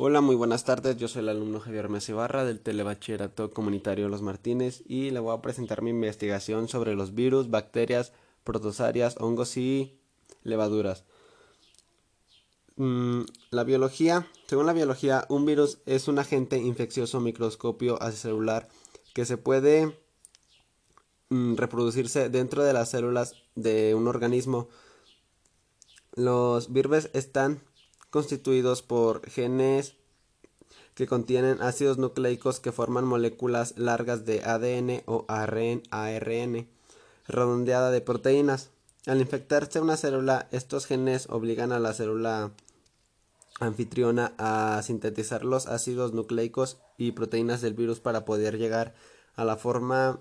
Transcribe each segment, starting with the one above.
Hola, muy buenas tardes. Yo soy el alumno Javier Mesa Ibarra del Telebachillerato Comunitario Los Martínez y le voy a presentar mi investigación sobre los virus, bacterias, protosarias, hongos y levaduras. Mm, la biología. Según la biología, un virus es un agente infeccioso microscopio acelular que se puede mm, reproducirse dentro de las células de un organismo. Los virus están constituidos por genes que contienen ácidos nucleicos que forman moléculas largas de ADN o ARN, redondeada de proteínas. Al infectarse una célula, estos genes obligan a la célula anfitriona a sintetizar los ácidos nucleicos y proteínas del virus para poder llegar a la forma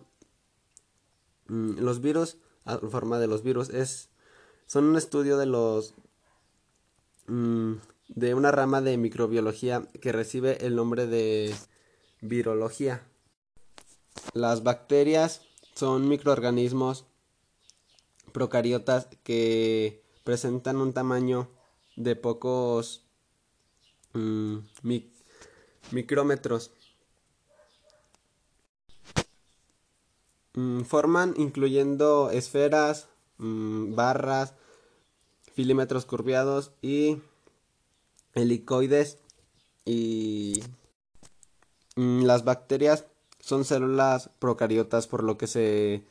mm, los virus a la forma de los virus es son un estudio de los Mm, de una rama de microbiología que recibe el nombre de virología. Las bacterias son microorganismos procariotas que presentan un tamaño de pocos mm, micrómetros. Mm, forman incluyendo esferas, barras, filímetros curviados y helicoides y mm, las bacterias son células procariotas por lo que se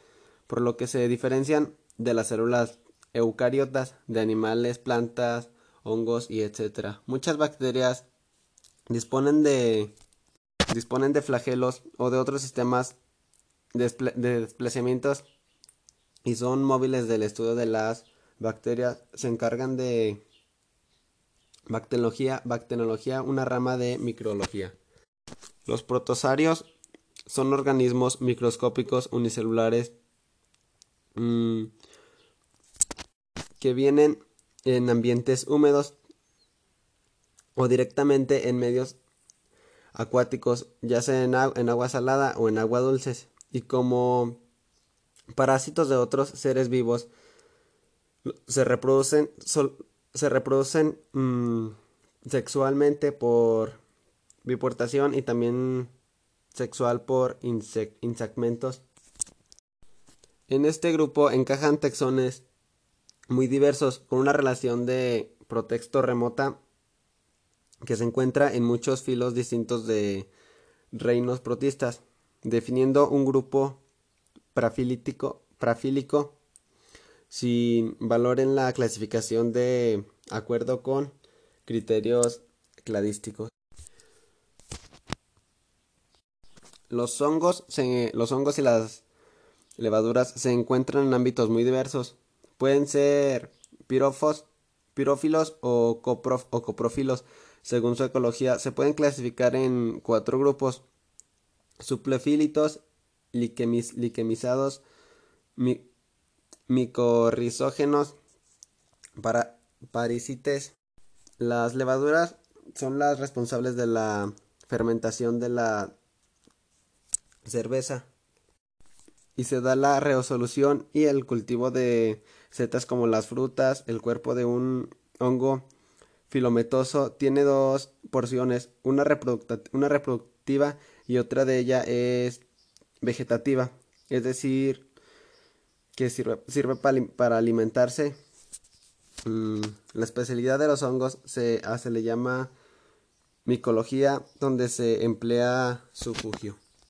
por lo que se diferencian de las células eucariotas de animales, plantas, hongos y etcétera. Muchas bacterias disponen de disponen de flagelos o de otros sistemas de desplazamientos y son móviles del estudio de las bacterias se encargan de bacteriología, bacteriología, una rama de microbiología. Los protosarios son organismos microscópicos unicelulares mm, que vienen en ambientes húmedos o directamente en medios acuáticos, ya sea en, en agua salada o en agua dulces, y como parásitos de otros seres vivos se reproducen, se reproducen mm, sexualmente por biportación y también sexual por insegmentos. En este grupo encajan texones muy diversos con una relación de protexto remota que se encuentra en muchos filos distintos de reinos protistas, definiendo un grupo prafílico sin valor en la clasificación de acuerdo con criterios cladísticos. Los hongos, los hongos y las levaduras se encuentran en ámbitos muy diversos. Pueden ser pirofos, pirófilos o, o coprofilos. Según su ecología, se pueden clasificar en cuatro grupos: suplefílitos, liquemizados, micorrizógenos, para parisites. Las levaduras son las responsables de la fermentación de la cerveza y se da la resolución y el cultivo de setas como las frutas. El cuerpo de un hongo filometoso tiene dos porciones, una, una reproductiva y otra de ella es vegetativa, es decir, que sirve, sirve para, alimentarse. Mm, la especialidad de los hongos se, se le llama micología, donde se emplea su.